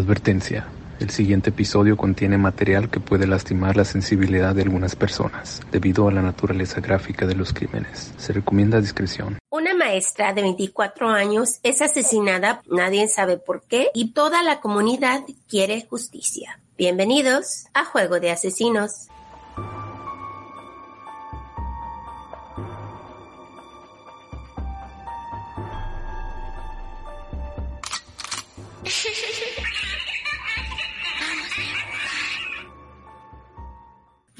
Advertencia. El siguiente episodio contiene material que puede lastimar la sensibilidad de algunas personas debido a la naturaleza gráfica de los crímenes. Se recomienda discreción. Una maestra de 24 años es asesinada, nadie sabe por qué, y toda la comunidad quiere justicia. Bienvenidos a Juego de Asesinos.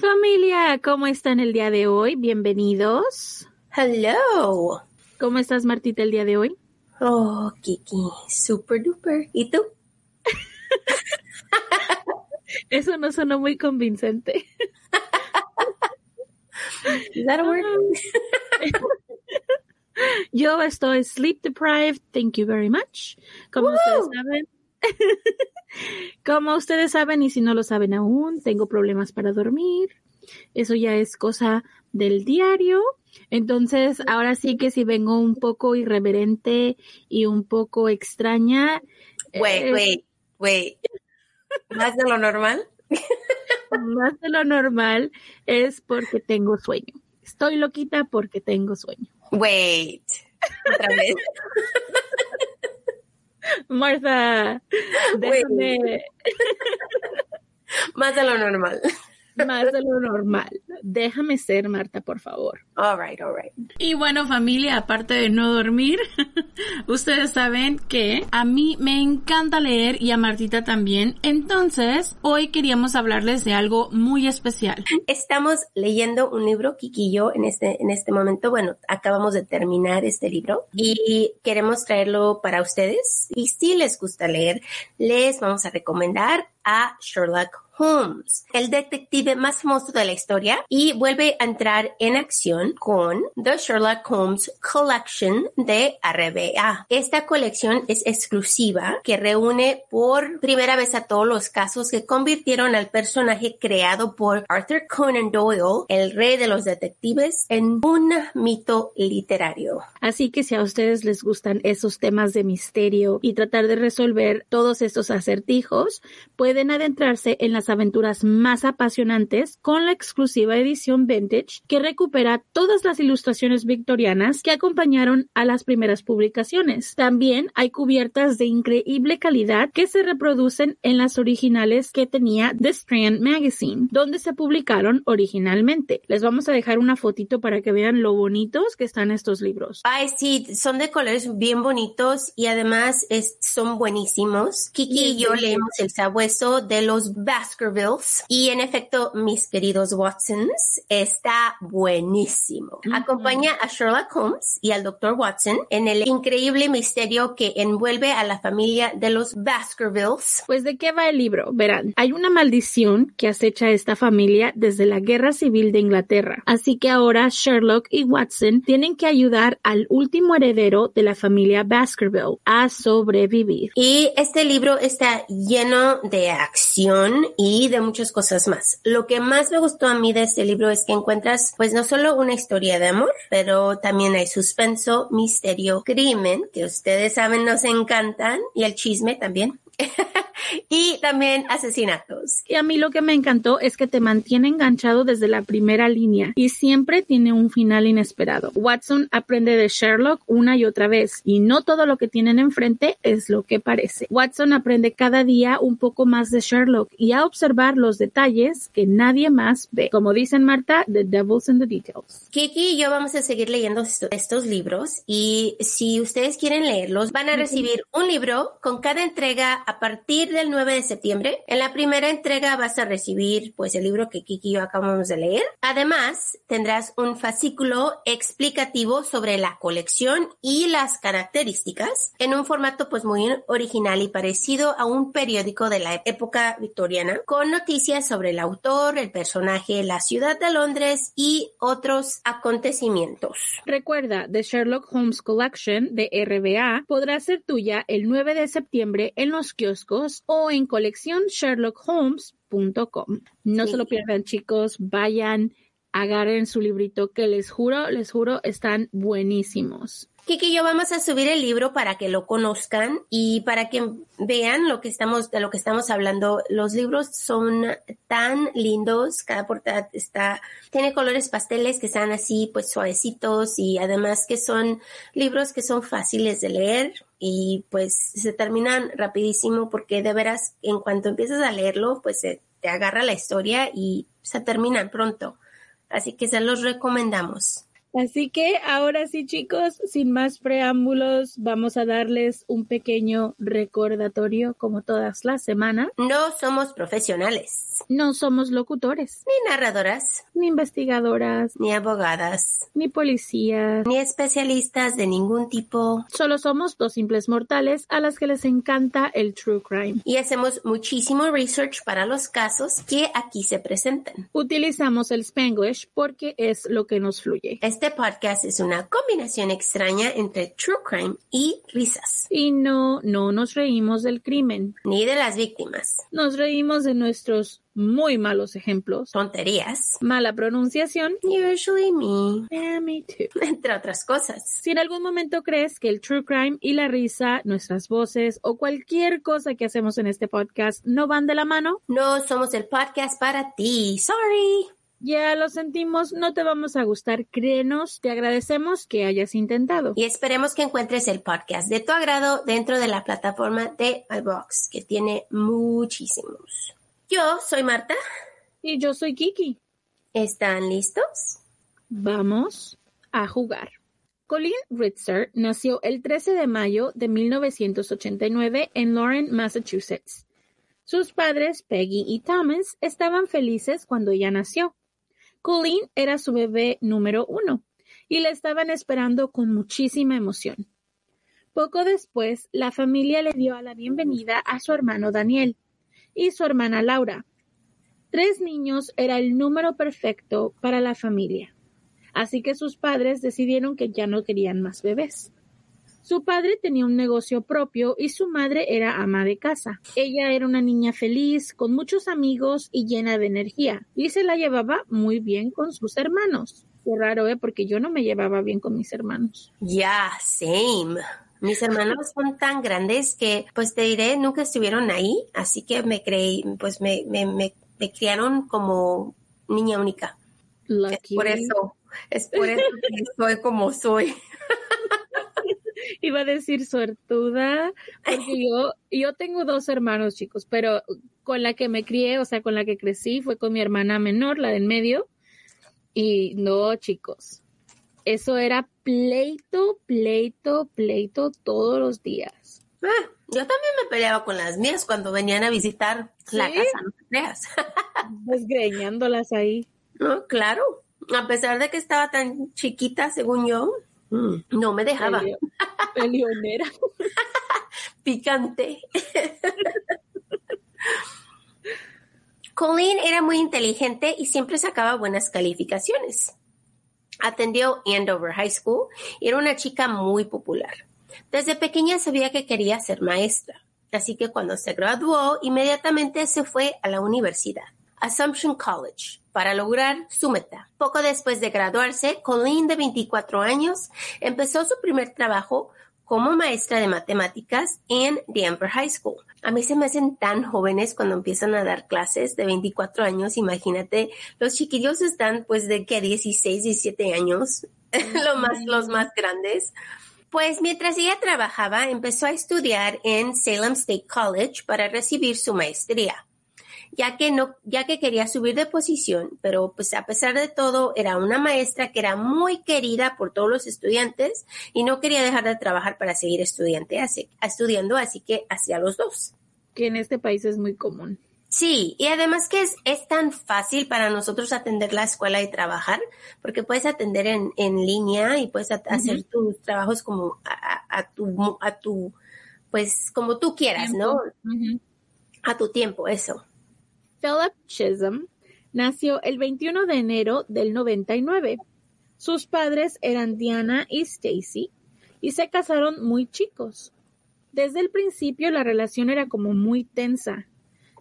Familia, ¿cómo están el día de hoy? Bienvenidos. Hello. ¿Cómo estás, Martita, el día de hoy? Oh, Kiki, super duper. ¿Y tú? Eso no sonó muy convincente. Is that a word? Yo estoy sleep deprived, thank you very much. Como ustedes saben, como ustedes saben, y si no lo saben aún, tengo problemas para dormir. Eso ya es cosa del diario. Entonces, ahora sí que si vengo un poco irreverente y un poco extraña. Wait, eh, wait, wait. ¿Más de lo normal? Más de lo normal es porque tengo sueño. Estoy loquita porque tengo sueño. Wait. Otra vez. Martha, déjame Más de lo normal. Más de lo normal. Déjame ser, Marta, por favor. All right, all right. Y bueno, familia, aparte de no dormir, ustedes saben que a mí me encanta leer y a Martita también. Entonces, hoy queríamos hablarles de algo muy especial. Estamos leyendo un libro, Kiki y yo, en este, en este momento. Bueno, acabamos de terminar este libro y queremos traerlo para ustedes. Y si les gusta leer, les vamos a recomendar a Sherlock Holmes, el detective más famoso de la historia, y vuelve a entrar en acción con The Sherlock Holmes Collection de RBA. Esta colección es exclusiva que reúne por primera vez a todos los casos que convirtieron al personaje creado por Arthur Conan Doyle, el rey de los detectives, en un mito literario. Así que si a ustedes les gustan esos temas de misterio y tratar de resolver todos estos acertijos, pueden adentrarse en las aventuras más apasionantes con la exclusiva edición Vintage que recupera todas las ilustraciones victorianas que acompañaron a las primeras publicaciones. También hay cubiertas de increíble calidad que se reproducen en las originales que tenía The Strand Magazine, donde se publicaron originalmente. Les vamos a dejar una fotito para que vean lo bonitos que están estos libros. Ay, sí, son de colores bien bonitos y además es- son buenísimos. Kiki y yo leemos El sabueso de los Baskervilles y en efecto, mis queridos Watsons, está buenísimo. Acompaña a Sherlock Holmes y al Dr. Watson en el increíble misterio que envuelve a la familia de los Baskervilles. Pues de qué va el libro? Verán, hay una maldición que acecha a esta familia desde la Guerra Civil de Inglaterra. Así que ahora Sherlock y Watson tienen que ayudar al último heredero de la familia Baskerville a sobrevivir. Y este libro está lleno de acción y de muchas cosas más. Lo que más me gustó a mí de este libro es que encuentras pues no solo una historia de amor, pero también hay suspenso, misterio, crimen, que ustedes saben nos encantan, y el chisme también. y también asesinatos. Y a mí lo que me encantó es que te mantiene enganchado desde la primera línea y siempre tiene un final inesperado. Watson aprende de Sherlock una y otra vez y no todo lo que tienen enfrente es lo que parece. Watson aprende cada día un poco más de Sherlock y a observar los detalles que nadie más ve. Como dicen Marta, the devil's in the details. Kiki y yo vamos a seguir leyendo esto- estos libros y si ustedes quieren leerlos van a recibir un libro con cada entrega a partir de del 9 de septiembre. En la primera entrega vas a recibir pues el libro que Kiki y yo acabamos de leer. Además, tendrás un fascículo explicativo sobre la colección y las características en un formato pues muy original y parecido a un periódico de la época victoriana con noticias sobre el autor, el personaje, la ciudad de Londres y otros acontecimientos. Recuerda, The Sherlock Holmes Collection de RBA podrá ser tuya el 9 de septiembre en los kioscos o en colección sherlockholmes.com. No se lo pierdan, chicos. Vayan, agarren su librito que les juro, les juro, están buenísimos. Kiki y yo vamos a subir el libro para que lo conozcan y para que vean lo que estamos, de lo que estamos hablando. Los libros son tan lindos, cada portada está, tiene colores pasteles que están así, pues suavecitos y además que son libros que son fáciles de leer y pues se terminan rapidísimo porque de veras en cuanto empiezas a leerlo, pues te agarra la historia y se terminan pronto. Así que se los recomendamos. Así que ahora sí, chicos, sin más preámbulos, vamos a darles un pequeño recordatorio como todas las semanas. No somos profesionales. No somos locutores. Ni narradoras. Ni investigadoras. Ni abogadas. Ni policías. Ni especialistas de ningún tipo. Solo somos dos simples mortales a las que les encanta el true crime. Y hacemos muchísimo research para los casos que aquí se presentan. Utilizamos el Spanglish porque es lo que nos fluye. Este podcast es una combinación extraña entre true crime y risas. Y no, no nos reímos del crimen. Ni de las víctimas. Nos reímos de nuestros muy malos ejemplos. Tonterías. Mala pronunciación. Usually me. Yeah, me too. Entre otras cosas. Si en algún momento crees que el true crime y la risa, nuestras voces o cualquier cosa que hacemos en este podcast no van de la mano, no somos el podcast para ti. Sorry. Ya lo sentimos, no te vamos a gustar, créenos, te agradecemos que hayas intentado. Y esperemos que encuentres el podcast de tu agrado dentro de la plataforma de iBox, que tiene muchísimos. Yo soy Marta. Y yo soy Kiki. ¿Están listos? Vamos a jugar. Colleen Ritzer nació el 13 de mayo de 1989 en Lawrence, Massachusetts. Sus padres, Peggy y Thomas, estaban felices cuando ella nació. Colleen era su bebé número uno y la estaban esperando con muchísima emoción. Poco después, la familia le dio la bienvenida a su hermano Daniel y su hermana Laura. Tres niños era el número perfecto para la familia, así que sus padres decidieron que ya no querían más bebés. Su padre tenía un negocio propio y su madre era ama de casa. Ella era una niña feliz, con muchos amigos y llena de energía, y se la llevaba muy bien con sus hermanos. Qué raro, ¿eh? Porque yo no me llevaba bien con mis hermanos. Ya, same. Mis hermanos son tan grandes que, pues te diré, nunca estuvieron ahí, así que me creí, pues me, me, me, criaron como niña única. Lucky. Es por eso, es por eso que soy como soy. Iba a decir suertuda, porque yo, yo tengo dos hermanos chicos, pero con la que me crié, o sea, con la que crecí fue con mi hermana menor, la del medio, y no, chicos, eso era pleito, pleito, pleito todos los días. Ah, yo también me peleaba con las mías cuando venían a visitar la casa, no te creas. Desgreñándolas ahí. No, claro. A pesar de que estaba tan chiquita, según yo, no me dejaba. Peleonera. Picante. Colleen era muy inteligente y siempre sacaba buenas calificaciones. Atendió Andover High School y era una chica muy popular. Desde pequeña sabía que quería ser maestra, así que cuando se graduó, inmediatamente se fue a la universidad, Assumption College, para lograr su meta. Poco después de graduarse, Colleen, de 24 años, empezó su primer trabajo como maestra de matemáticas en Denver High School. A mí se me hacen tan jóvenes cuando empiezan a dar clases de 24 años. Imagínate, los chiquillos están pues de que 16, 17 años, lo más, los más grandes. Pues mientras ella trabajaba, empezó a estudiar en Salem State College para recibir su maestría ya que no, ya que quería subir de posición, pero pues a pesar de todo era una maestra que era muy querida por todos los estudiantes y no quería dejar de trabajar para seguir estudiante, así, estudiando, así que hacía los dos. que en este país es muy común. Sí, y además que es, es tan fácil para nosotros atender la escuela y trabajar, porque puedes atender en, en línea y puedes hacer tus trabajos como a, tu, a tu, pues como tú quieras, ¿no? A tu tiempo, eso. Philip Chisholm nació el 21 de enero del 99. Sus padres eran Diana y Stacy y se casaron muy chicos. Desde el principio la relación era como muy tensa.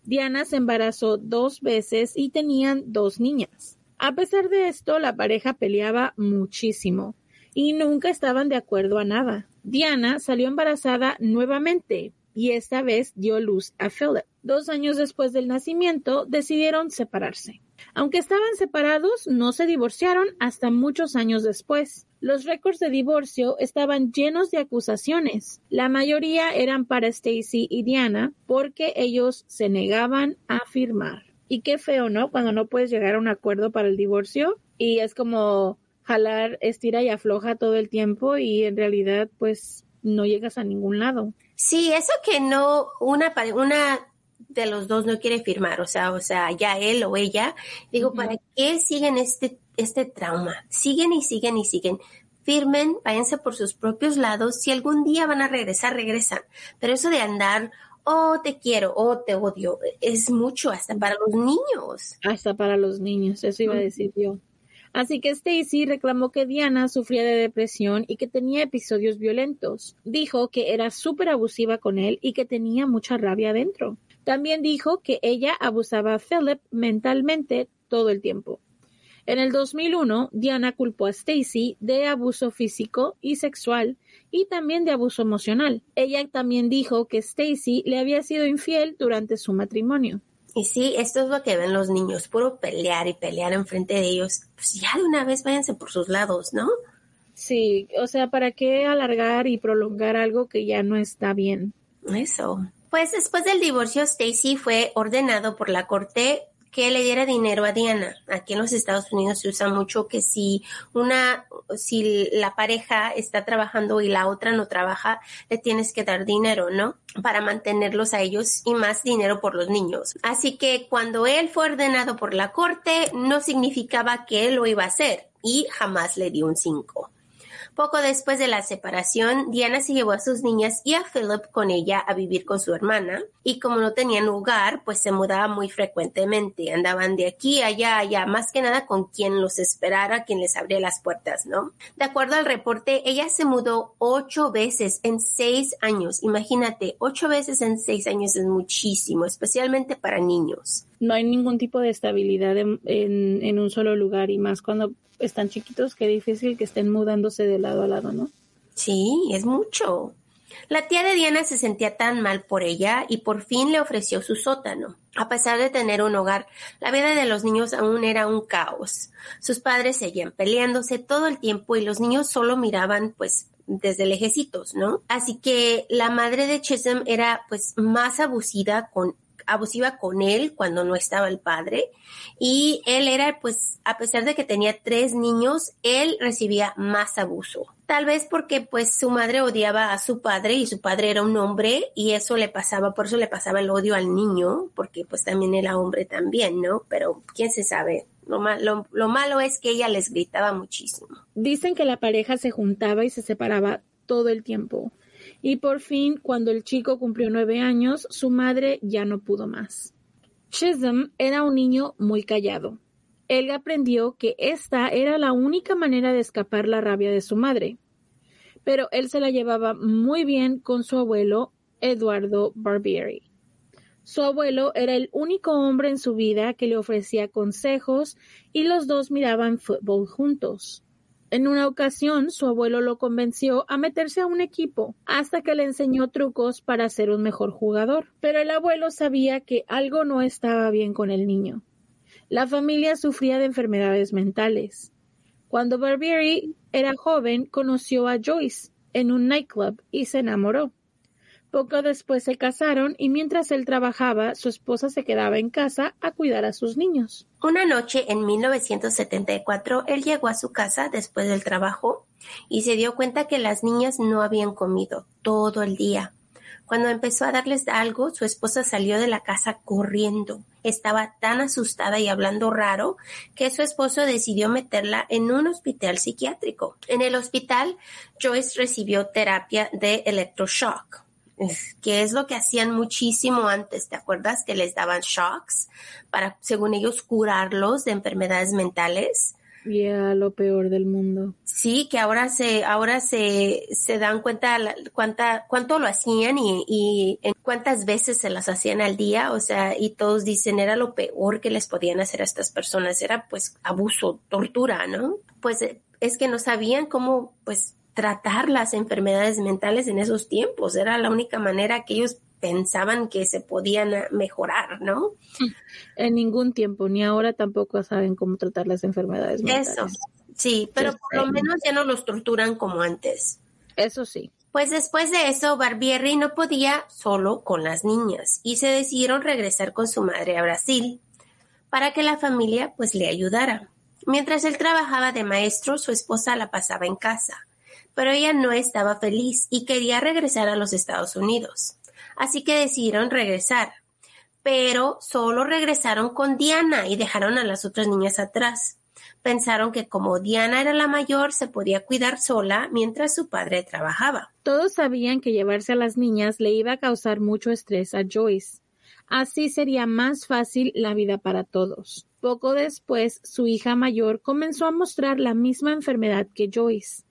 Diana se embarazó dos veces y tenían dos niñas. A pesar de esto, la pareja peleaba muchísimo y nunca estaban de acuerdo a nada. Diana salió embarazada nuevamente y esta vez dio luz a Philip. Dos años después del nacimiento decidieron separarse. Aunque estaban separados, no se divorciaron hasta muchos años después. Los récords de divorcio estaban llenos de acusaciones. La mayoría eran para Stacy y Diana porque ellos se negaban a firmar. Y qué feo, ¿no? Cuando no puedes llegar a un acuerdo para el divorcio y es como jalar, estira y afloja todo el tiempo y en realidad pues no llegas a ningún lado. Sí, eso que no, una, una de los dos no quiere firmar, o sea, o sea, ya él o ella, digo, ¿para qué siguen este, este trauma? Siguen y siguen y siguen. Firmen, váyanse por sus propios lados. Si algún día van a regresar, regresan. Pero eso de andar, oh, te quiero, oh, te odio, es mucho hasta para los niños. Hasta para los niños, eso iba a decir yo. Así que Stacy reclamó que Diana sufría de depresión y que tenía episodios violentos. Dijo que era súper abusiva con él y que tenía mucha rabia dentro. También dijo que ella abusaba a Philip mentalmente todo el tiempo. En el 2001, Diana culpó a Stacy de abuso físico y sexual y también de abuso emocional. Ella también dijo que Stacy le había sido infiel durante su matrimonio. Y sí, esto es lo que ven los niños, puro pelear y pelear enfrente de ellos. Pues ya de una vez váyanse por sus lados, ¿no? Sí, o sea, ¿para qué alargar y prolongar algo que ya no está bien? Eso. Pues después del divorcio, Stacy fue ordenado por la corte que le diera dinero a Diana. Aquí en los Estados Unidos se usa mucho que si una, si la pareja está trabajando y la otra no trabaja, le tienes que dar dinero, ¿no? Para mantenerlos a ellos y más dinero por los niños. Así que cuando él fue ordenado por la corte, no significaba que él lo iba a hacer y jamás le dio un 5. Poco después de la separación, Diana se llevó a sus niñas y a Philip con ella a vivir con su hermana, y como no tenían hogar, pues se mudaba muy frecuentemente, andaban de aquí allá, allá, más que nada con quien los esperara, quien les abría las puertas, ¿no? De acuerdo al reporte, ella se mudó ocho veces en seis años, imagínate, ocho veces en seis años es muchísimo, especialmente para niños no hay ningún tipo de estabilidad en, en, un solo lugar y más cuando están chiquitos, qué difícil que estén mudándose de lado a lado, ¿no? Sí, es mucho. La tía de Diana se sentía tan mal por ella y por fin le ofreció su sótano. A pesar de tener un hogar, la vida de los niños aún era un caos. Sus padres seguían peleándose todo el tiempo y los niños solo miraban pues desde lejecitos, ¿no? Así que la madre de Chisholm era pues más abusiva con abusiva con él cuando no estaba el padre. Y él era pues a pesar de que tenía tres niños él recibía más abuso. Tal vez porque pues su madre odiaba a su padre y su padre era un hombre y eso le pasaba por eso le pasaba el odio al niño porque pues también era hombre también no pero quién se sabe lo, lo malo es que ella les gritaba muchísimo. Dicen que la pareja se juntaba y se separaba todo el tiempo y por fin, cuando el chico cumplió nueve años, su madre ya no pudo más. Chisholm era un niño muy callado. Él aprendió que esta era la única manera de escapar la rabia de su madre. Pero él se la llevaba muy bien con su abuelo, Eduardo Barbieri. Su abuelo era el único hombre en su vida que le ofrecía consejos y los dos miraban fútbol juntos. En una ocasión, su abuelo lo convenció a meterse a un equipo, hasta que le enseñó trucos para ser un mejor jugador. Pero el abuelo sabía que algo no estaba bien con el niño. La familia sufría de enfermedades mentales. Cuando Barbieri era joven, conoció a Joyce en un nightclub y se enamoró. Poco después se casaron y mientras él trabajaba, su esposa se quedaba en casa a cuidar a sus niños. Una noche en 1974, él llegó a su casa después del trabajo y se dio cuenta que las niñas no habían comido todo el día. Cuando empezó a darles algo, su esposa salió de la casa corriendo. Estaba tan asustada y hablando raro que su esposo decidió meterla en un hospital psiquiátrico. En el hospital, Joyce recibió terapia de electroshock que es lo que hacían muchísimo antes, ¿te acuerdas? Que les daban shocks para, según ellos, curarlos de enfermedades mentales. Ya, lo peor del mundo. Sí, que ahora se, ahora se, se dan cuenta cuánta, cuánto lo hacían y, y en cuántas veces se las hacían al día, o sea, y todos dicen era lo peor que les podían hacer a estas personas, era pues abuso, tortura, ¿no? Pues es que no sabían cómo, pues, tratar las enfermedades mentales en esos tiempos. Era la única manera que ellos pensaban que se podían mejorar, ¿no? En ningún tiempo, ni ahora tampoco saben cómo tratar las enfermedades mentales. Eso, sí, pero por lo menos ya no los torturan como antes. Eso sí. Pues después de eso, Barbieri no podía solo con las niñas y se decidieron regresar con su madre a Brasil para que la familia pues le ayudara. Mientras él trabajaba de maestro, su esposa la pasaba en casa pero ella no estaba feliz y quería regresar a los Estados Unidos. Así que decidieron regresar, pero solo regresaron con Diana y dejaron a las otras niñas atrás. Pensaron que como Diana era la mayor, se podía cuidar sola mientras su padre trabajaba. Todos sabían que llevarse a las niñas le iba a causar mucho estrés a Joyce. Así sería más fácil la vida para todos. Poco después, su hija mayor comenzó a mostrar la misma enfermedad que Joyce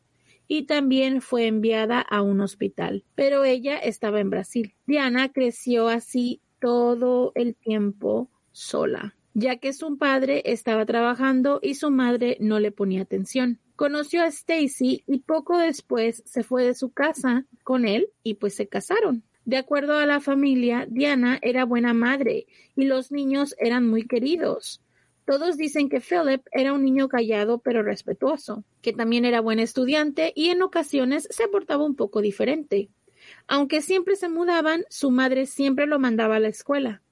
y también fue enviada a un hospital, pero ella estaba en Brasil. Diana creció así todo el tiempo sola, ya que su padre estaba trabajando y su madre no le ponía atención. Conoció a Stacy y poco después se fue de su casa con él y pues se casaron. De acuerdo a la familia, Diana era buena madre y los niños eran muy queridos. Todos dicen que Philip era un niño callado pero respetuoso, que también era buen estudiante y en ocasiones se portaba un poco diferente. Aunque siempre se mudaban, su madre siempre lo mandaba a la escuela.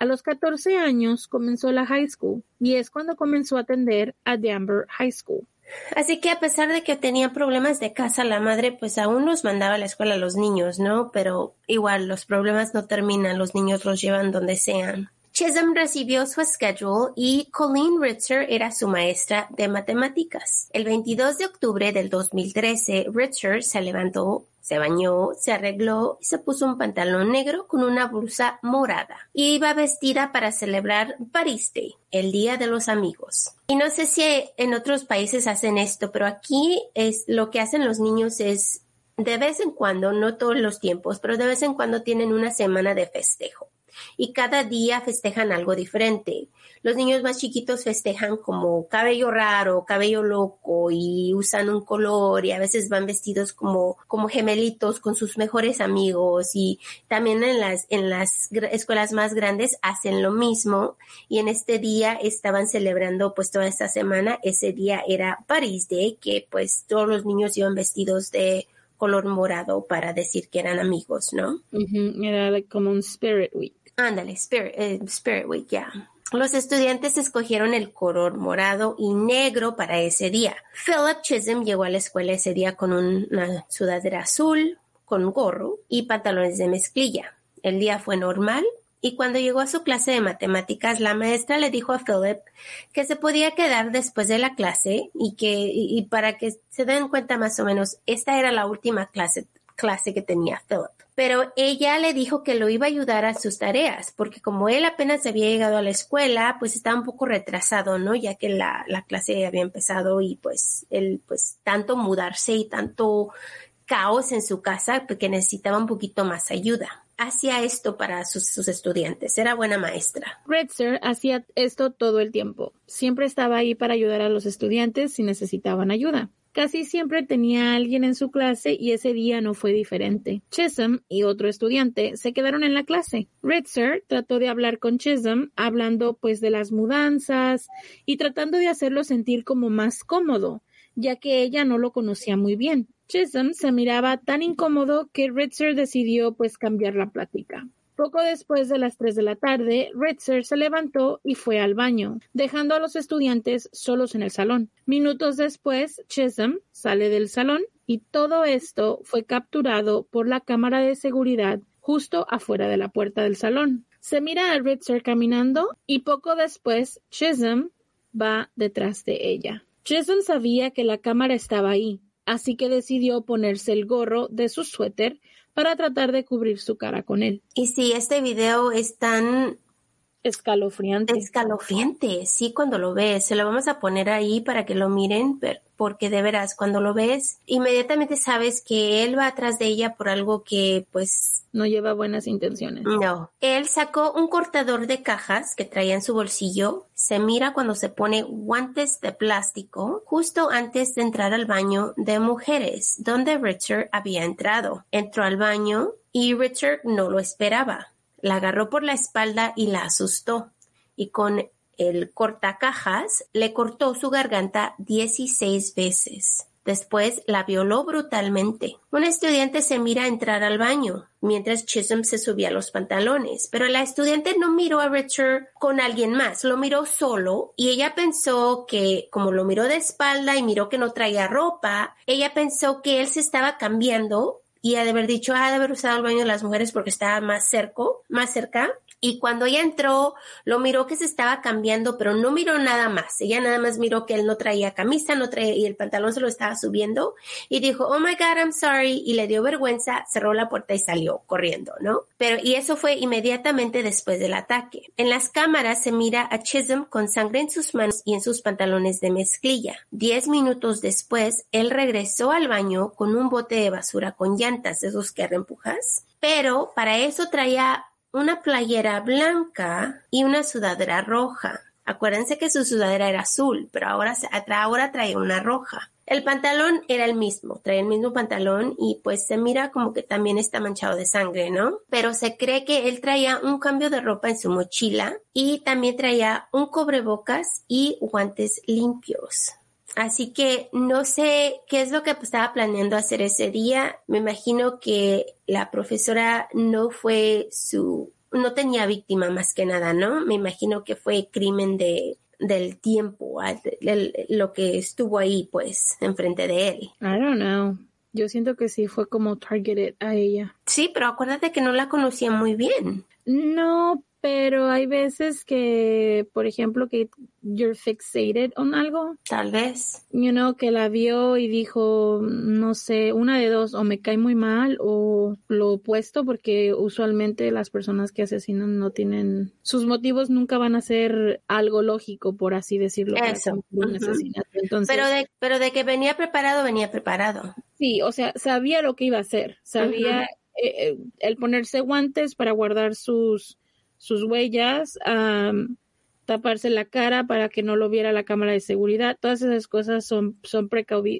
A los 14 años comenzó la high school y es cuando comenzó a atender a Denver High School. Así que a pesar de que tenía problemas de casa, la madre pues aún los mandaba a la escuela a los niños, ¿no? Pero igual los problemas no terminan, los niños los llevan donde sean. Chisholm recibió su schedule y Colleen Ritzer era su maestra de matemáticas. El 22 de octubre del 2013, Ritzer se levantó, se bañó, se arregló y se puso un pantalón negro con una blusa morada. Y iba vestida para celebrar Paris el Día de los Amigos. Y no sé si en otros países hacen esto, pero aquí es lo que hacen los niños es de vez en cuando, no todos los tiempos, pero de vez en cuando tienen una semana de festejo y cada día festejan algo diferente. Los niños más chiquitos festejan como cabello raro, cabello loco y usan un color y a veces van vestidos como, como gemelitos con sus mejores amigos y también en las, en las escuelas más grandes hacen lo mismo y en este día estaban celebrando pues toda esta semana, ese día era Paris Day que pues todos los niños iban vestidos de color morado para decir que eran amigos, ¿no? Era como un Spirit Week. Ándale, Spirit, eh, Spirit Week, ya. Los estudiantes escogieron el color morado y negro para ese día. Philip Chisholm llegó a la escuela ese día con una sudadera azul, con gorro y pantalones de mezclilla. El día fue normal y cuando llegó a su clase de matemáticas, la maestra le dijo a Philip que se podía quedar después de la clase y que, y para que se den cuenta más o menos, esta era la última clase, clase que tenía Philip pero ella le dijo que lo iba a ayudar a sus tareas, porque como él apenas había llegado a la escuela, pues estaba un poco retrasado, ¿no? Ya que la, la clase había empezado y pues él, pues tanto mudarse y tanto caos en su casa, porque necesitaba un poquito más ayuda. Hacía esto para sus, estudiantes, era buena maestra. Redser hacía esto todo el tiempo. Siempre estaba ahí para ayudar a los estudiantes si necesitaban ayuda. Casi siempre tenía a alguien en su clase y ese día no fue diferente. Chisholm y otro estudiante se quedaron en la clase. Ritzer trató de hablar con Chisholm, hablando pues de las mudanzas y tratando de hacerlo sentir como más cómodo, ya que ella no lo conocía muy bien. Chisholm se miraba tan incómodo que Ritzer decidió pues cambiar la plática. Poco después de las 3 de la tarde, Ritzer se levantó y fue al baño, dejando a los estudiantes solos en el salón. Minutos después, Chisholm sale del salón y todo esto fue capturado por la cámara de seguridad justo afuera de la puerta del salón. Se mira a Ritzer caminando y poco después Chisholm va detrás de ella. Chisholm sabía que la cámara estaba ahí, así que decidió ponerse el gorro de su suéter para tratar de cubrir su cara con él. Y si este video es tan escalofriante. Escalofriante, sí, cuando lo ves. Se lo vamos a poner ahí para que lo miren, porque de veras, cuando lo ves, inmediatamente sabes que él va atrás de ella por algo que, pues... No lleva buenas intenciones. No. Él sacó un cortador de cajas que traía en su bolsillo. Se mira cuando se pone guantes de plástico justo antes de entrar al baño de mujeres, donde Richard había entrado. Entró al baño y Richard no lo esperaba la agarró por la espalda y la asustó, y con el cortacajas le cortó su garganta 16 veces. Después la violó brutalmente. Un estudiante se mira entrar al baño, mientras Chisholm se subía los pantalones, pero la estudiante no miró a Richard con alguien más, lo miró solo y ella pensó que, como lo miró de espalda y miró que no traía ropa, ella pensó que él se estaba cambiando y ha de haber dicho, ha de haber usado el baño de las mujeres porque estaba más cerca, más cerca. Y cuando ella entró, lo miró que se estaba cambiando, pero no miró nada más. Ella nada más miró que él no traía camisa, no traía, y el pantalón se lo estaba subiendo. Y dijo, oh my God, I'm sorry. Y le dio vergüenza, cerró la puerta y salió corriendo, ¿no? Pero, y eso fue inmediatamente después del ataque. En las cámaras se mira a Chisholm con sangre en sus manos y en sus pantalones de mezclilla. Diez minutos después, él regresó al baño con un bote de basura con llantas, esos que reempujas. Pero para eso traía una playera blanca y una sudadera roja. Acuérdense que su sudadera era azul, pero ahora, ahora trae una roja. El pantalón era el mismo, trae el mismo pantalón y pues se mira como que también está manchado de sangre, ¿no? Pero se cree que él traía un cambio de ropa en su mochila y también traía un cobrebocas y guantes limpios. Así que no sé qué es lo que estaba planeando hacer ese día. Me imagino que la profesora no fue su, no tenía víctima más que nada, ¿no? Me imagino que fue crimen de, del tiempo, lo que estuvo ahí, pues, enfrente de él. I don't know. Yo siento que sí fue como targeted a ella. Sí, pero acuérdate que no la conocía muy bien. No, pero hay veces que, por ejemplo, que you're fixated on algo. Tal vez. You know, que la vio y dijo, no sé, una de dos, o me cae muy mal o lo opuesto, porque usualmente las personas que asesinan no tienen, sus motivos nunca van a ser algo lógico, por así decirlo. Eso. Entonces, pero, de, pero de que venía preparado, venía preparado. Sí, o sea, sabía lo que iba a hacer, sabía eh, eh, el ponerse guantes para guardar sus sus huellas, taparse la cara para que no lo viera la cámara de seguridad. Todas esas cosas son, son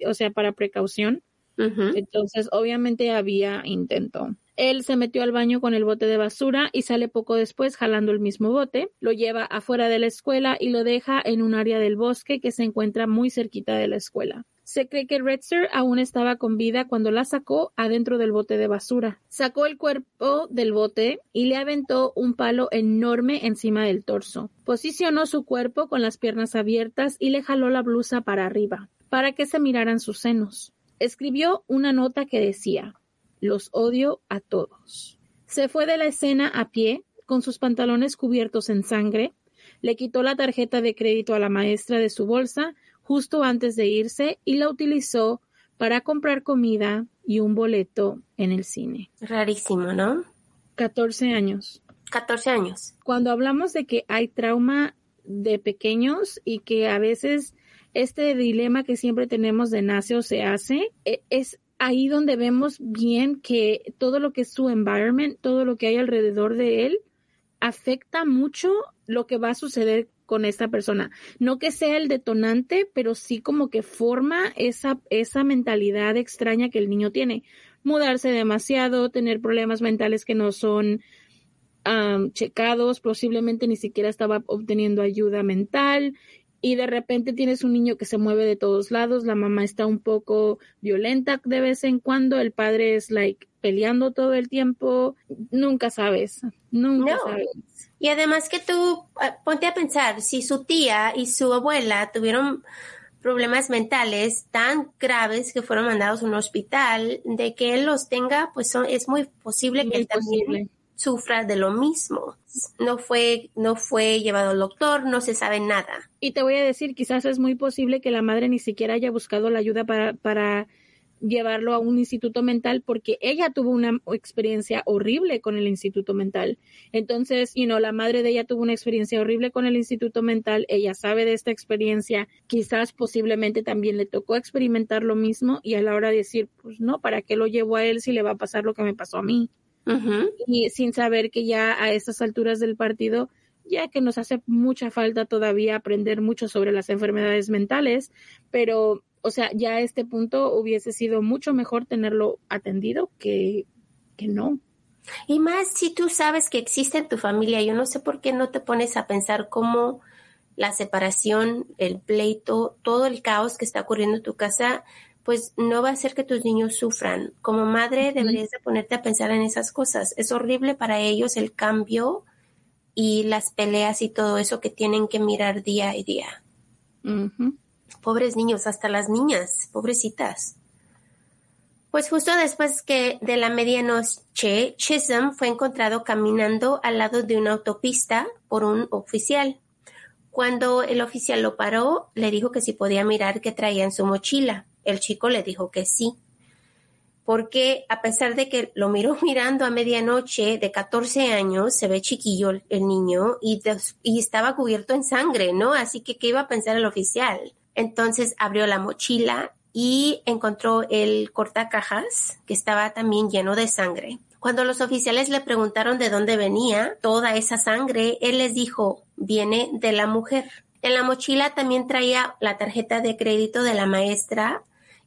o sea, para precaución. Entonces, obviamente había intento. Él se metió al baño con el bote de basura y sale poco después jalando el mismo bote. Lo lleva afuera de la escuela y lo deja en un área del bosque que se encuentra muy cerquita de la escuela. Se cree que Redster aún estaba con vida cuando la sacó adentro del bote de basura. Sacó el cuerpo del bote y le aventó un palo enorme encima del torso. Posicionó su cuerpo con las piernas abiertas y le jaló la blusa para arriba, para que se miraran sus senos. Escribió una nota que decía Los odio a todos. Se fue de la escena a pie, con sus pantalones cubiertos en sangre, le quitó la tarjeta de crédito a la maestra de su bolsa justo antes de irse y la utilizó para comprar comida y un boleto en el cine. Rarísimo, ¿no? 14 años. 14 años. Cuando hablamos de que hay trauma de pequeños y que a veces este dilema que siempre tenemos de nace o se hace, e, es ahí donde vemos bien que todo lo que es su environment, todo lo que hay alrededor de él, afecta mucho lo que va a suceder con esta persona. No que sea el detonante, pero sí como que forma esa, esa mentalidad extraña que el niño tiene. Mudarse demasiado, tener problemas mentales que no son checados, posiblemente ni siquiera estaba obteniendo ayuda mental y de repente tienes un niño que se mueve de todos lados, la mamá está un poco violenta de vez en cuando, el padre es like peleando todo el tiempo, nunca sabes, nunca sabes. Y además que tú, ah, ponte a pensar, si su tía y su abuela tuvieron problemas mentales tan graves que fueron mandados a un hospital, de que él los tenga, pues son, es muy posible que él también sufra de lo mismo. No fue, no fue llevado al doctor, no se sabe nada. Y te voy a decir, quizás es muy posible que la madre ni siquiera haya buscado la ayuda para, para llevarlo a un instituto mental porque ella tuvo una experiencia horrible con el instituto mental. Entonces, you know, la madre de ella tuvo una experiencia horrible con el instituto mental, ella sabe de esta experiencia, quizás posiblemente también le tocó experimentar lo mismo y a la hora de decir, pues no, ¿para qué lo llevo a él si le va a pasar lo que me pasó a mí? Y sin saber que ya a estas alturas del partido, ya que nos hace mucha falta todavía aprender mucho sobre las enfermedades mentales, pero, o sea, ya a este punto hubiese sido mucho mejor tenerlo atendido que, que no. Y más si tú sabes que existe en tu familia, yo no sé por qué no te pones a pensar cómo la separación, el pleito, todo el caos que está ocurriendo en tu casa pues no va a hacer que tus niños sufran. Como madre deberías de ponerte a pensar en esas cosas. Es horrible para ellos el cambio y las peleas y todo eso que tienen que mirar día y día. Pobres niños, hasta las niñas, pobrecitas. Pues justo después que de la medianoche, Chisholm fue encontrado caminando al lado de una autopista por un oficial. Cuando el oficial lo paró, le dijo que si podía mirar qué traía en su mochila. El chico le dijo que sí, porque a pesar de que lo miró mirando a medianoche de 14 años, se ve chiquillo el niño y, y estaba cubierto en sangre, ¿no? Así que, ¿qué iba a pensar el oficial? Entonces abrió la mochila y encontró el cortacajas que estaba también lleno de sangre. Cuando los oficiales le preguntaron de dónde venía toda esa sangre, él les dijo, viene de la mujer. En la mochila también traía la tarjeta de crédito de la maestra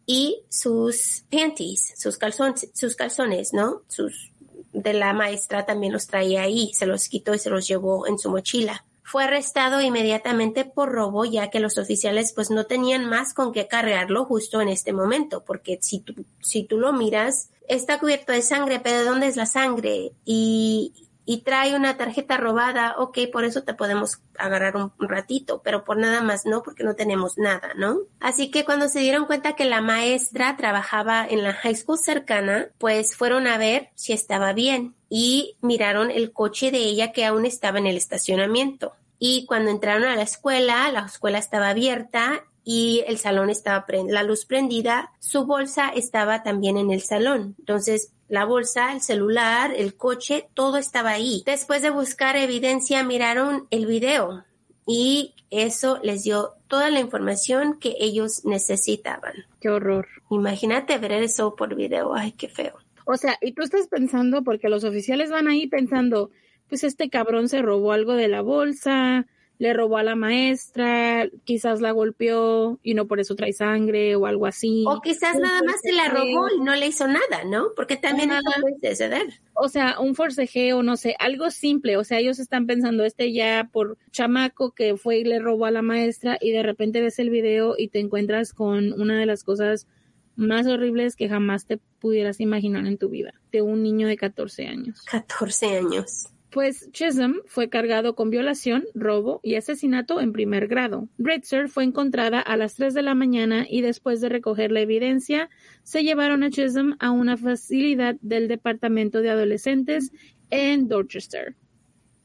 y sus panties, sus calzones, sus calzones, ¿no? Sus de la maestra también los traía ahí, se los quitó y se los llevó en su mochila. Fue arrestado inmediatamente por robo, ya que los oficiales pues no tenían más con qué cargarlo justo en este momento, porque si tú, si tú lo miras, está cubierto de sangre, pero ¿de dónde es la sangre? Y, y trae una tarjeta robada, ok, por eso te podemos agarrar un, ratito, pero por nada más no, porque no tenemos nada, ¿no? Así que cuando se dieron cuenta que la maestra trabajaba en la high school cercana, pues fueron a ver si estaba bien y miraron el coche de ella que aún estaba en el estacionamiento. Y cuando entraron a la escuela, la escuela estaba abierta y el salón estaba la luz prendida, su bolsa estaba también en el salón. Entonces la bolsa, el celular, el coche, todo estaba ahí. Después de buscar evidencia, miraron el video y eso les dio toda la información que ellos necesitaban. Qué horror. Imagínate ver eso por video. Ay, qué feo. O sea, y tú estás pensando, porque los oficiales van ahí pensando, pues este cabrón se robó algo de la bolsa, le robó a la maestra, quizás la golpeó y no por eso trae sangre o algo así. O quizás nada más se la robó y no le hizo nada, ¿no? Porque también no puede ceder. O sea, un forcejeo, no sé, algo simple. O sea, ellos están pensando, este ya por chamaco que fue y le robó a la maestra y de repente ves el video y te encuentras con una de las cosas más horribles que jamás te pudieras imaginar en tu vida, de un niño de 14 años. 14 años pues Chisholm fue cargado con violación, robo y asesinato en primer grado. Britzer fue encontrada a las 3 de la mañana y después de recoger la evidencia, se llevaron a Chisholm a una facilidad del Departamento de Adolescentes en Dorchester.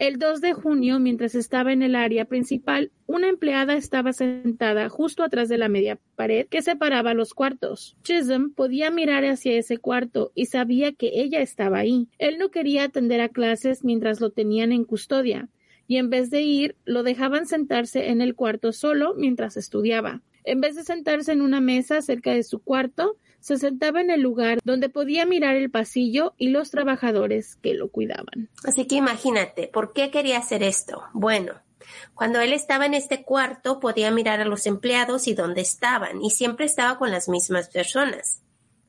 El 2 de junio, mientras estaba en el área principal, una empleada estaba sentada justo atrás de la media pared que separaba los cuartos. Chisholm podía mirar hacia ese cuarto y sabía que ella estaba ahí. Él no quería atender a clases mientras lo tenían en custodia, y en vez de ir, lo dejaban sentarse en el cuarto solo mientras estudiaba. En vez de sentarse en una mesa cerca de su cuarto, se sentaba en el lugar donde podía mirar el pasillo y los trabajadores que lo cuidaban. Así que imagínate, ¿por qué quería hacer esto? Bueno, cuando él estaba en este cuarto podía mirar a los empleados y dónde estaban, y siempre estaba con las mismas personas.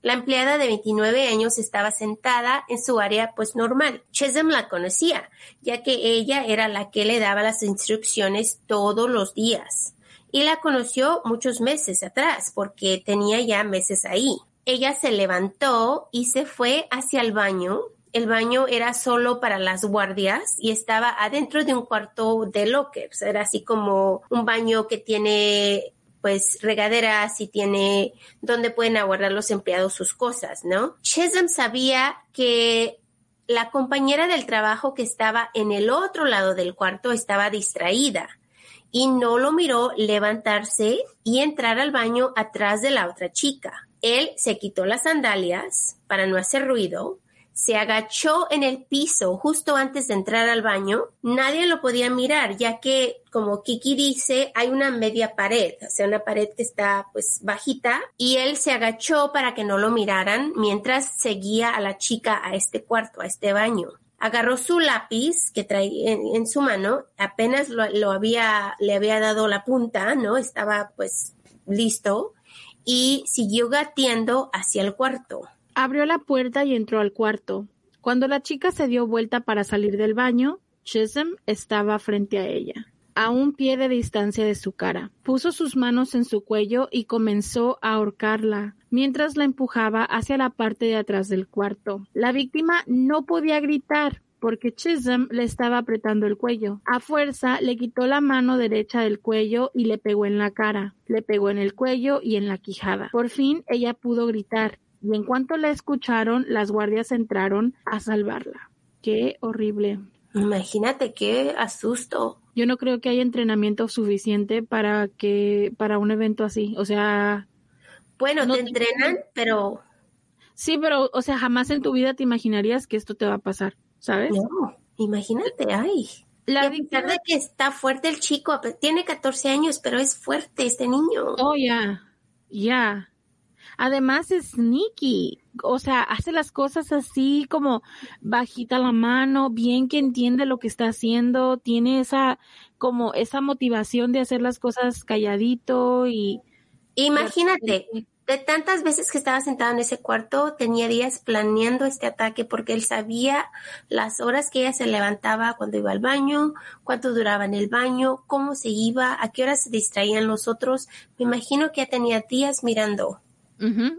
La empleada de 29 años estaba sentada en su área pues normal. Chesem la conocía, ya que ella era la que le daba las instrucciones todos los días y la conoció muchos meses atrás porque tenía ya meses ahí. ella se levantó y se fue hacia el baño. El baño era solo para las guardias y estaba adentro de un cuarto de lockers. Era así como un baño que tiene pues regaderas y tiene donde pueden aguardar los empleados sus cosas, ¿no? Chisholm sabía que la compañera del trabajo que estaba en el otro lado del cuarto estaba distraída y no lo miró levantarse y entrar al baño atrás de la otra chica. Él se quitó las sandalias para no hacer ruido, se agachó en el piso justo antes de entrar al baño. Nadie lo podía mirar, ya que, como Kiki dice, hay una media pared, o sea, una pared que está pues bajita, y él se agachó para que no lo miraran mientras seguía a la chica a este cuarto, a este baño agarró su lápiz que traía en, su mano, apenas lo, había, le había dado la punta, ¿no? Estaba pues listo y siguió gateando hacia el cuarto. Abrió la puerta y entró al cuarto. Cuando la chica se dio vuelta para salir del baño, Chisholm estaba frente a ella a un pie de distancia de su cara. Puso sus manos en su cuello y comenzó a ahorcarla mientras la empujaba hacia la parte de atrás del cuarto. La víctima no podía gritar porque Chisholm le estaba apretando el cuello. A fuerza le quitó la mano derecha del cuello y le pegó en la cara. Le pegó en el cuello y en la quijada. Por fin ella pudo gritar y en cuanto la escucharon, las guardias entraron a salvarla. Qué horrible. Imagínate qué asusto. Yo no creo que haya entrenamiento suficiente para que para un evento así, o sea, bueno, te entrenan, pero Sí, pero o sea, jamás en tu vida te imaginarías que esto te va a pasar, ¿sabes? No, imagínate, ay. La a de que está fuerte el chico, tiene 14 años, pero es fuerte este niño. Oh, ya. Ya. Además es sneaky, o sea, hace las cosas así como bajita la mano, bien que entiende lo que está haciendo, tiene esa como esa motivación de hacer las cosas calladito y imagínate, de tantas veces que estaba sentado en ese cuarto, tenía días planeando este ataque porque él sabía las horas que ella se levantaba cuando iba al baño, cuánto duraba en el baño, cómo se iba, a qué horas se distraían los otros. Me imagino que ya tenía días mirando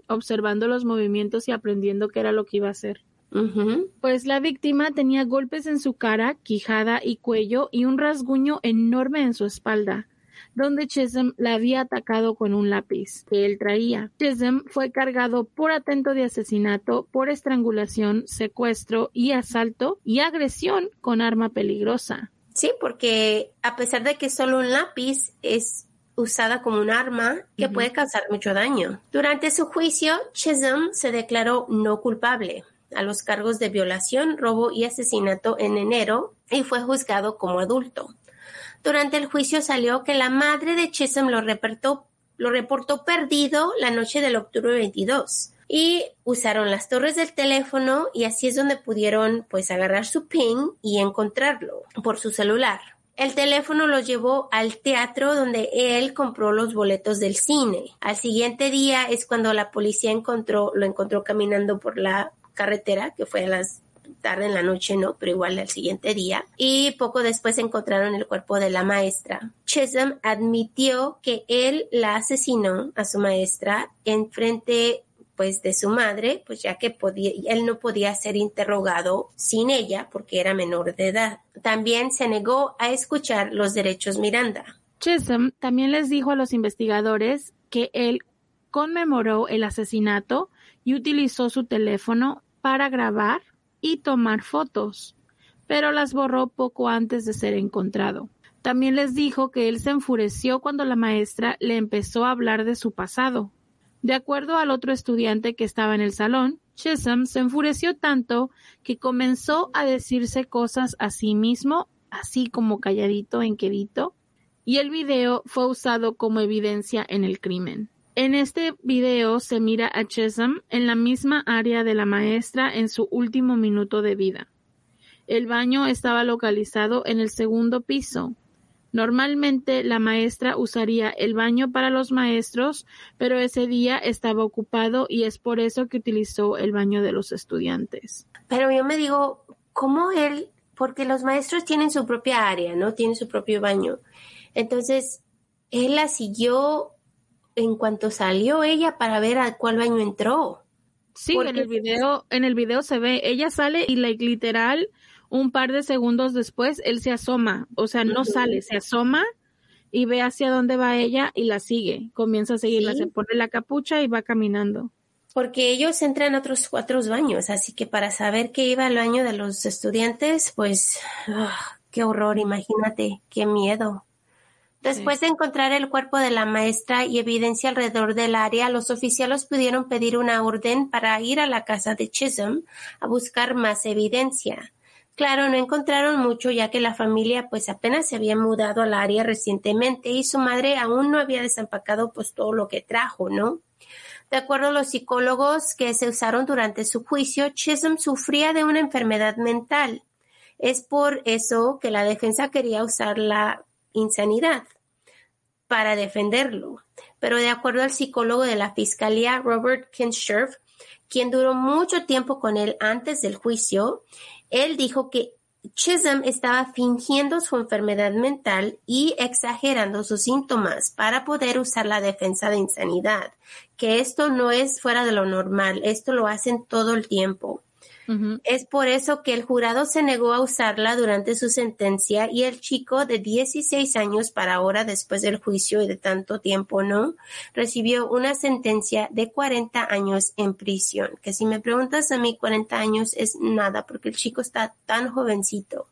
observando los movimientos y aprendiendo qué era lo que iba a hacer. Pues la víctima tenía golpes en su cara, quijada y cuello y un rasguño enorme en su espalda, donde Chisholm la había atacado con un lápiz que él traía. Chisholm fue cargado por atento de asesinato, por estrangulación, secuestro y asalto y agresión con arma peligrosa. Sí, porque a pesar de que solo un lápiz es usada como un arma que puede causar mucho daño. Durante su juicio, Chisholm se declaró no culpable a los cargos de violación, robo y asesinato en enero y fue juzgado como adulto. Durante el juicio salió que la madre de Chisholm lo reportó, lo reportó perdido la noche del octubre 22 y usaron las torres del teléfono y así es donde pudieron pues agarrar su pin y encontrarlo por su celular. El teléfono lo llevó al teatro donde él compró los boletos del cine. Al siguiente día es cuando la policía encontró, lo encontró caminando por la carretera, que fue a las tarde en la noche, no, pero igual al siguiente día. Y poco después encontraron el cuerpo de la maestra. Chisholm admitió que él la asesinó a su maestra en frente pues de su madre, pues ya que podía, él no podía ser interrogado sin ella porque era menor de edad. También se negó a escuchar los derechos Miranda. Chisholm también les dijo a los investigadores que él conmemoró el asesinato y utilizó su teléfono para grabar y tomar fotos, pero las borró poco antes de ser encontrado. También les dijo que él se enfureció cuando la maestra le empezó a hablar de su pasado, de acuerdo al otro estudiante que estaba en el salón, Chisholm se enfureció tanto que comenzó a decirse cosas a sí mismo, así como calladito en quedito, y el video fue usado como evidencia en el crimen. En este video se mira a Chisholm en la misma área de la maestra en su último minuto de vida. El baño estaba localizado en el segundo piso, Normalmente la maestra usaría el baño para los maestros, pero ese día estaba ocupado y es por eso que utilizó el baño de los estudiantes. Pero yo me digo, ¿cómo él? Porque los maestros tienen su propia área, ¿no? Tienen su propio baño. Entonces, él la siguió en cuanto salió ella para ver a cuál baño entró. Sí, en el video, en el video se ve, ella sale y like, literal un par de segundos después él se asoma, o sea, no sale, se asoma y ve hacia dónde va ella y la sigue, comienza a seguirla, se pone la capucha y va caminando. Porque ellos entran a otros cuatro baños, así que para saber que iba al baño de los estudiantes, pues, ah, qué horror, imagínate, qué miedo. Después de encontrar el cuerpo de la maestra y evidencia alrededor del área, los oficiales pudieron pedir una orden para ir a la casa de Chisholm a buscar más evidencia. Claro, no encontraron mucho ya que la familia pues apenas se había mudado al área recientemente y su madre aún no había desempacado pues todo lo que trajo, ¿no? De acuerdo a los psicólogos que se usaron durante su juicio, Chisholm sufría de una enfermedad mental. Es por eso que la defensa quería usar la insanidad para defenderlo. Pero de acuerdo al psicólogo de la fiscalía, Robert Kinscherf, quien duró mucho tiempo con él antes del juicio, él dijo que Chisholm estaba fingiendo su enfermedad mental y exagerando sus síntomas para poder usar la defensa de insanidad, que esto no es fuera de lo normal, esto lo hacen todo el tiempo. Es por eso que el jurado se negó a usarla durante su sentencia y el chico de 16 años para ahora después del juicio y de tanto tiempo, ¿no? Recibió una sentencia de 40 años en prisión, que si me preguntas a mí 40 años es nada porque el chico está tan jovencito.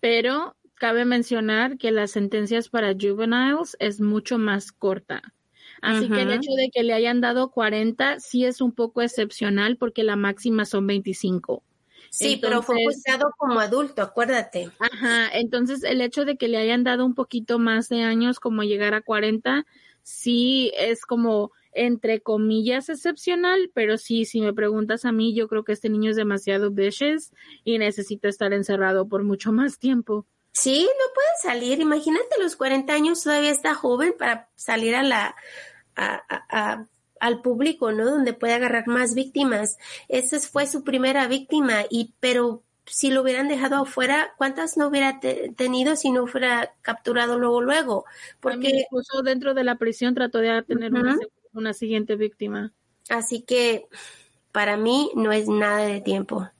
Pero cabe mencionar que las sentencias para juveniles es mucho más corta. Así que el hecho de que le hayan dado 40 sí es un poco excepcional porque la máxima son 25. Sí, pero fue juzgado como adulto, acuérdate. Ajá, entonces el hecho de que le hayan dado un poquito más de años, como llegar a 40, sí es como entre comillas excepcional, pero sí, si me preguntas a mí, yo creo que este niño es demasiado vicious y necesita estar encerrado por mucho más tiempo. Sí, no puede salir. Imagínate, los 40 años todavía está joven para salir a la, a, al público, ¿no? Donde puede agarrar más víctimas. Esa fue su primera víctima y, pero si lo hubieran dejado afuera, ¿cuántas no hubiera tenido si no fuera capturado luego, luego? Porque incluso dentro de la prisión trató de tener una, siguiente víctima. Así que para mí no es nada de tiempo.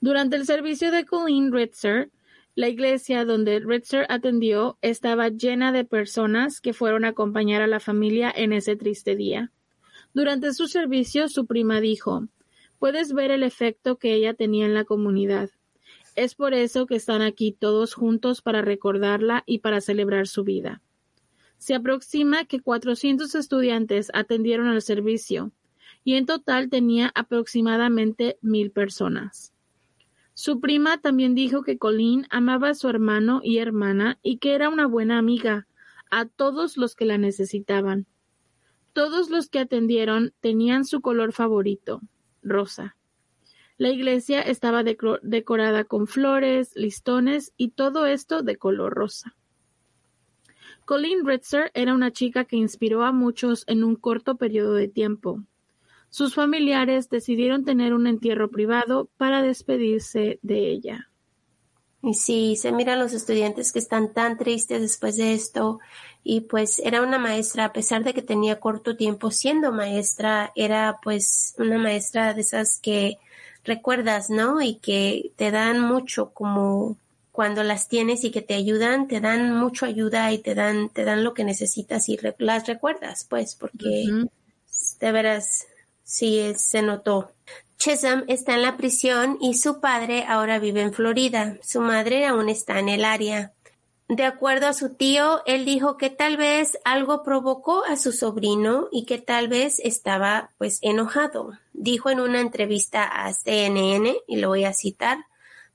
Durante el servicio de Colleen Ritzer, la iglesia donde Ritzer atendió estaba llena de personas que fueron a acompañar a la familia en ese triste día. Durante su servicio, su prima dijo, Puedes ver el efecto que ella tenía en la comunidad. Es por eso que están aquí todos juntos para recordarla y para celebrar su vida. Se aproxima que 400 estudiantes atendieron al servicio, y en total tenía aproximadamente mil personas. Su prima también dijo que Colleen amaba a su hermano y hermana y que era una buena amiga a todos los que la necesitaban. Todos los que atendieron tenían su color favorito, rosa. La iglesia estaba decorada con flores, listones y todo esto de color rosa. Colleen Ritzer era una chica que inspiró a muchos en un corto periodo de tiempo. Sus familiares decidieron tener un entierro privado para despedirse de ella. Y sí, se miran los estudiantes que están tan tristes después de esto. Y pues era una maestra, a pesar de que tenía corto tiempo siendo maestra, era pues una maestra de esas que recuerdas, ¿no? Y que te dan mucho como cuando las tienes y que te ayudan, te dan mucho ayuda y te dan, te dan lo que necesitas y las recuerdas, pues, porque de veras Sí, se notó. Chisholm está en la prisión y su padre ahora vive en Florida. Su madre aún está en el área. De acuerdo a su tío, él dijo que tal vez algo provocó a su sobrino y que tal vez estaba pues enojado. Dijo en una entrevista a CNN, y lo voy a citar,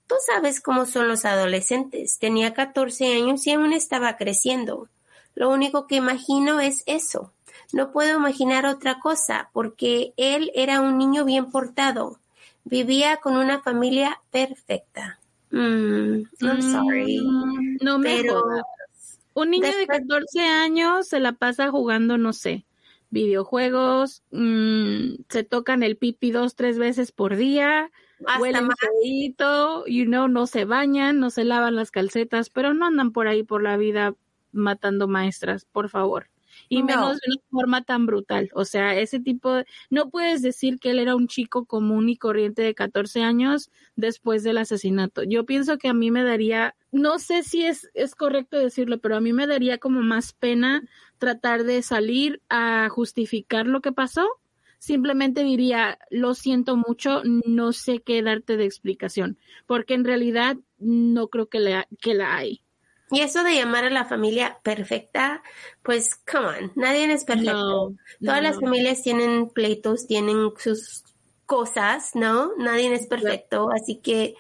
Tú sabes cómo son los adolescentes. Tenía 14 años y aún estaba creciendo. Lo único que imagino es eso. No puedo imaginar otra cosa, porque él era un niño bien portado. Vivía con una familia perfecta. Mm, I'm mm, sorry. no me pero Un niño de 14 años se la pasa jugando, no sé, videojuegos, mm, se tocan el pipi dos, tres veces por día, huelen feito, you know, no se bañan, no se lavan las calcetas, pero no andan por ahí por la vida matando maestras, por favor. Y menos de una forma tan brutal. O sea, ese tipo de... No puedes decir que él era un chico común y corriente de 14 años después del asesinato. Yo pienso que a mí me daría, no sé si es, es correcto decirlo, pero a mí me daría como más pena tratar de salir a justificar lo que pasó simplemente diría, lo siento mucho, no sé qué darte de explicación, porque en realidad no creo que la, que la hay. Y eso de llamar a la familia perfecta, pues, come on, nadie es perfecto. Todas las familias tienen pleitos, tienen sus cosas, ¿no? Nadie es perfecto, así que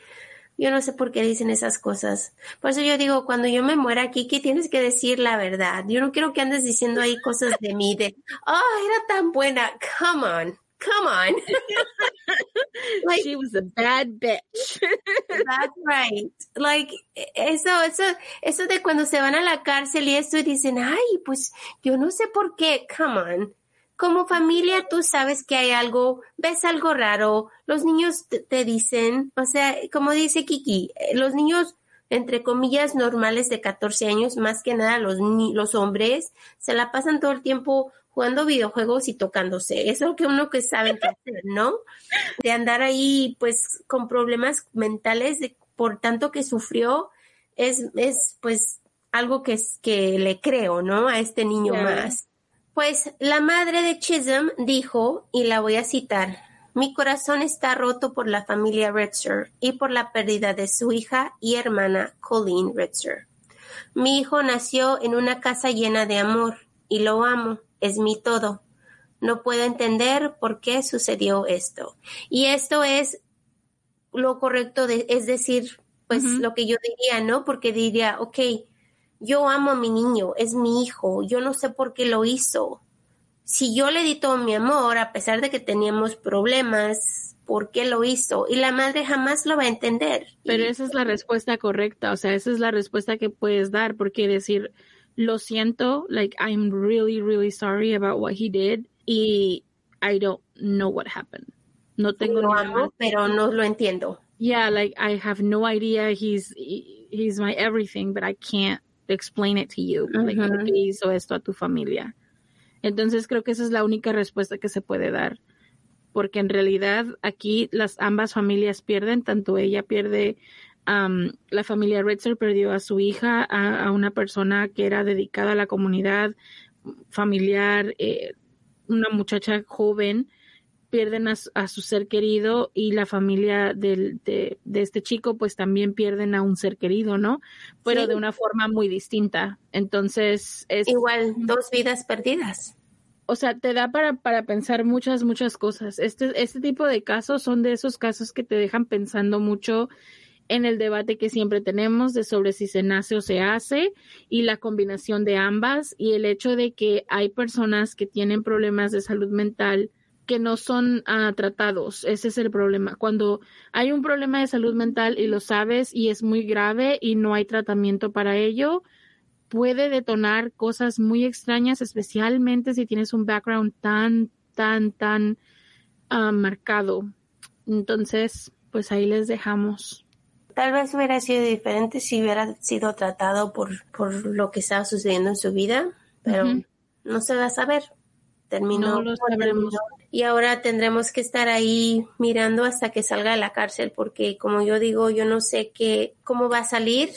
yo no sé por qué dicen esas cosas. Por eso yo digo, cuando yo me muera, Kiki, tienes que decir la verdad. Yo no quiero que andes diciendo ahí cosas de mí, de, oh, era tan buena. Come on. Come on. like, she was a bad bitch. that's right. Like, eso, eso, eso de cuando se van a la cárcel y esto y dicen, ay, pues yo no sé por qué. Come on como familia tú sabes que hay algo, ves algo raro, los niños te, dicen, o sea, como dice Kiki, eh, los niños entre comillas normales de 14 años, más que nada los, los hombres, se la pasan todo el tiempo jugando videojuegos y tocándose. Es lo que uno que sabe hacer, ¿no? De andar ahí pues con problemas mentales de, por tanto que sufrió, es, es pues algo que, es, que le creo, ¿no? A este niño más. Pues la madre de Chisholm dijo, y la voy a citar, mi corazón está roto por la familia Retzer y por la pérdida de su hija y hermana Colleen Retzer. Mi hijo nació en una casa llena de amor y lo amo, es mi todo. No puedo entender por qué sucedió esto. Y esto es lo correcto, de, es decir, pues lo que yo diría, ¿no? Porque diría, ok, yo amo a mi niño, es mi hijo, yo no sé por qué lo hizo. Si yo le di todo mi amor, a pesar de que teníamos problemas, ¿por qué lo hizo? Y la madre jamás lo va a entender. Pero esa es la respuesta correcta, o sea, esa es la respuesta que puedes dar, porque decir, lo siento, like, I'm really, really sorry about what he did, y I don't know what happened. No tengo lo amo, pero no lo entiendo. Yeah, like, I have no idea, he's, he's my everything, but I can't explain it to you, hizo esto a tu familia. Entonces creo que esa es la única respuesta que se puede dar, porque en realidad aquí las ambas familias pierden, tanto ella pierde, la familia Retzer perdió a su hija, a, una persona que era dedicada a la comunidad familiar, eh, una muchacha joven, pierden a, su ser querido y la familia de, este chico pues también pierden a un ser querido, ¿no? Pero de una forma muy distinta. Entonces es... Igual, dos vidas perdidas. O sea, te da para, para pensar muchas, muchas cosas. Este, este tipo de casos son de esos casos que te dejan pensando mucho en el debate que siempre tenemos de sobre si se nace o se hace y la combinación de ambas y el hecho de que hay personas que tienen problemas de salud mental que no son ah, tratados. Ese es el problema. Cuando hay un problema de salud mental y lo sabes y es muy grave y no hay tratamiento para ello, puede detonar cosas muy extrañas, especialmente si tienes un background tan, tan, tan ah, marcado. Entonces, pues ahí les dejamos. Tal vez hubiera sido diferente si hubiera sido tratado por, por lo que estaba sucediendo en su vida, pero no se va a saber. Terminó. No sabremos y ahora tendremos que estar ahí mirando hasta que salga de la cárcel porque como yo digo yo no sé qué cómo va a salir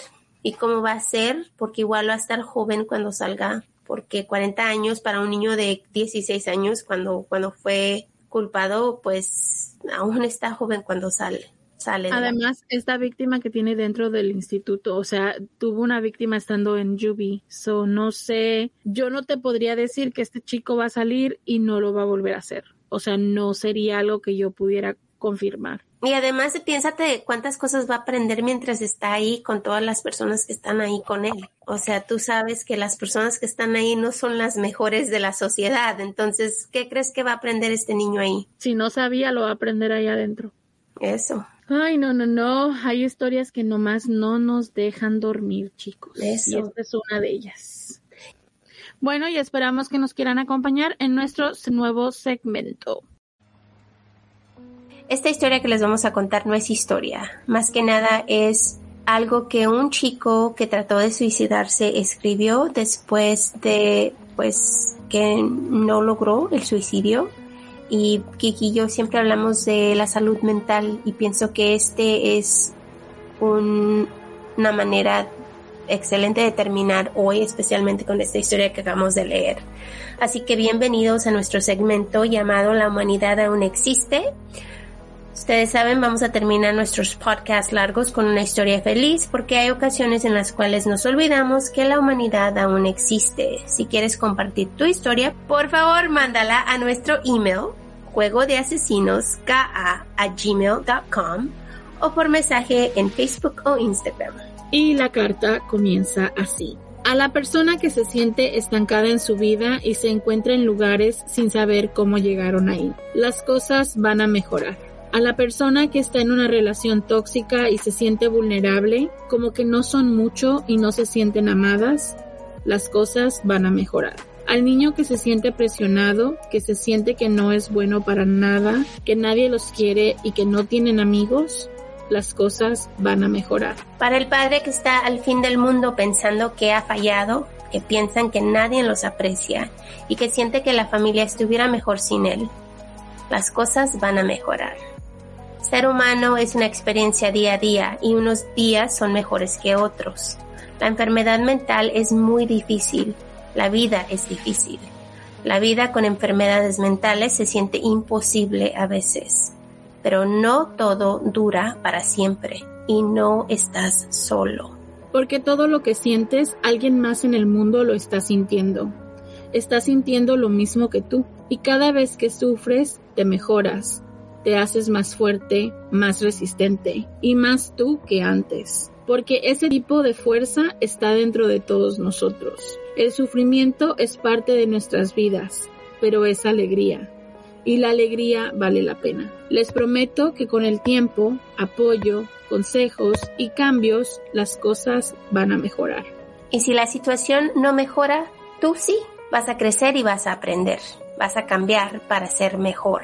y cómo va a ser porque igual va a estar joven cuando salga porque 40 años para un niño de 16 años cuando cuando fue culpado pues aún está joven cuando sale Además, esta víctima que tiene dentro del instituto, o sea, tuvo una víctima estando en Juby, so no sé, yo no te podría decir que este chico va a salir y no lo va a volver a hacer. O sea, no sería algo que yo pudiera confirmar. Y además piénsate cuántas cosas va a aprender mientras está ahí con todas las personas que están ahí con él. O sea, tú sabes que las personas que están ahí no son las mejores de la sociedad. Entonces, ¿qué crees que va a aprender este niño ahí? Si no sabía, lo va a aprender ahí adentro. Eso. Ay, no, no, no. Hay historias que nomás no nos dejan dormir, chicos. Eso. Y esta es una de ellas. Bueno, y esperamos que nos quieran acompañar en nuestro nuevo segmento. Esta historia que les vamos a contar no es historia, más que nada es algo que un chico que trató de suicidarse escribió después de pues que no logró el suicidio y Kiki y yo siempre hablamos de la salud mental y pienso que este es una manera excelente de terminar hoy, especialmente con esta historia que acabamos de leer. Así que bienvenidos a nuestro segmento llamado La humanidad aún existe. Ustedes saben, vamos a terminar nuestros podcasts largos con una historia feliz porque hay ocasiones en las cuales nos olvidamos que la humanidad aún existe. Si quieres compartir tu historia, por favor mándala a nuestro email juego de asesinos a gmail.com o por mensaje en Facebook o Instagram. Y la carta comienza así. A la persona que se siente estancada en su vida y se encuentra en lugares sin saber cómo llegaron ahí. Las cosas van a mejorar. A la persona que está en una relación tóxica y se siente vulnerable, como que no son mucho y no se sienten amadas, las cosas van a mejorar. Al niño que se siente presionado, que se siente que no es bueno para nada, que nadie los quiere y que no tienen amigos, las cosas van a mejorar. Para el padre que está al fin del mundo pensando que ha fallado, que piensan que nadie los aprecia y que siente que la familia estuviera mejor sin él, las cosas van a mejorar. Ser humano es una experiencia día a día y unos días son mejores que otros. La enfermedad mental es muy difícil, la vida es difícil. La vida con enfermedades mentales se siente imposible a veces pero no todo dura para siempre y no estás solo. Porque todo lo que sientes, alguien más en el mundo lo está sintiendo. Está sintiendo lo mismo que tú y cada vez que sufres, te mejoras, te haces más fuerte, más resistente y más tú que antes. Porque ese tipo de fuerza está dentro de todos nosotros. El sufrimiento es parte de nuestras vidas, pero es alegría y la alegría vale la pena. Les prometo que con el tiempo, apoyo, consejos y cambios, las cosas van a mejorar. Y si la situación no mejora, tú sí, vas a crecer y vas a aprender, vas a cambiar para ser mejor.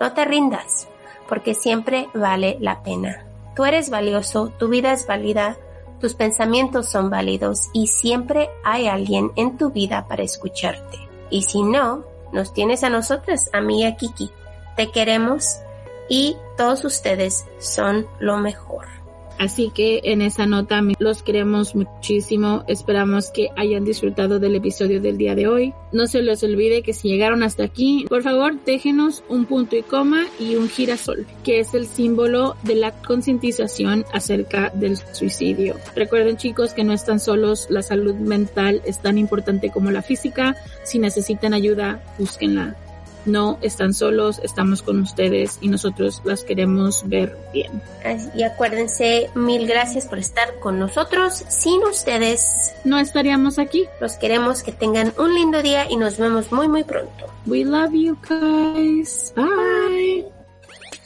No te rindas, porque siempre vale la pena. Tú eres valioso, tu vida es válida, tus pensamientos son válidos y siempre hay alguien en tu vida para escucharte. Y si no, nos tienes a nosotras, a mí y Kiki. Te queremos y todos ustedes son lo mejor. Así que en esa nota los queremos muchísimo. Esperamos que hayan disfrutado del episodio del día de hoy. No se les olvide que si llegaron hasta aquí, por favor déjenos un punto y coma y un girasol, que es el símbolo de la concientización acerca del suicidio. Recuerden chicos que no están solos, la salud mental es tan importante como la física. Si necesitan ayuda, búsquenla no están solos, estamos con ustedes y nosotros las queremos ver bien. Y acuérdense, mil gracias por estar con nosotros. Sin ustedes no estaríamos aquí. Los queremos que tengan un lindo día y nos vemos muy muy pronto. We love you guys. Bye.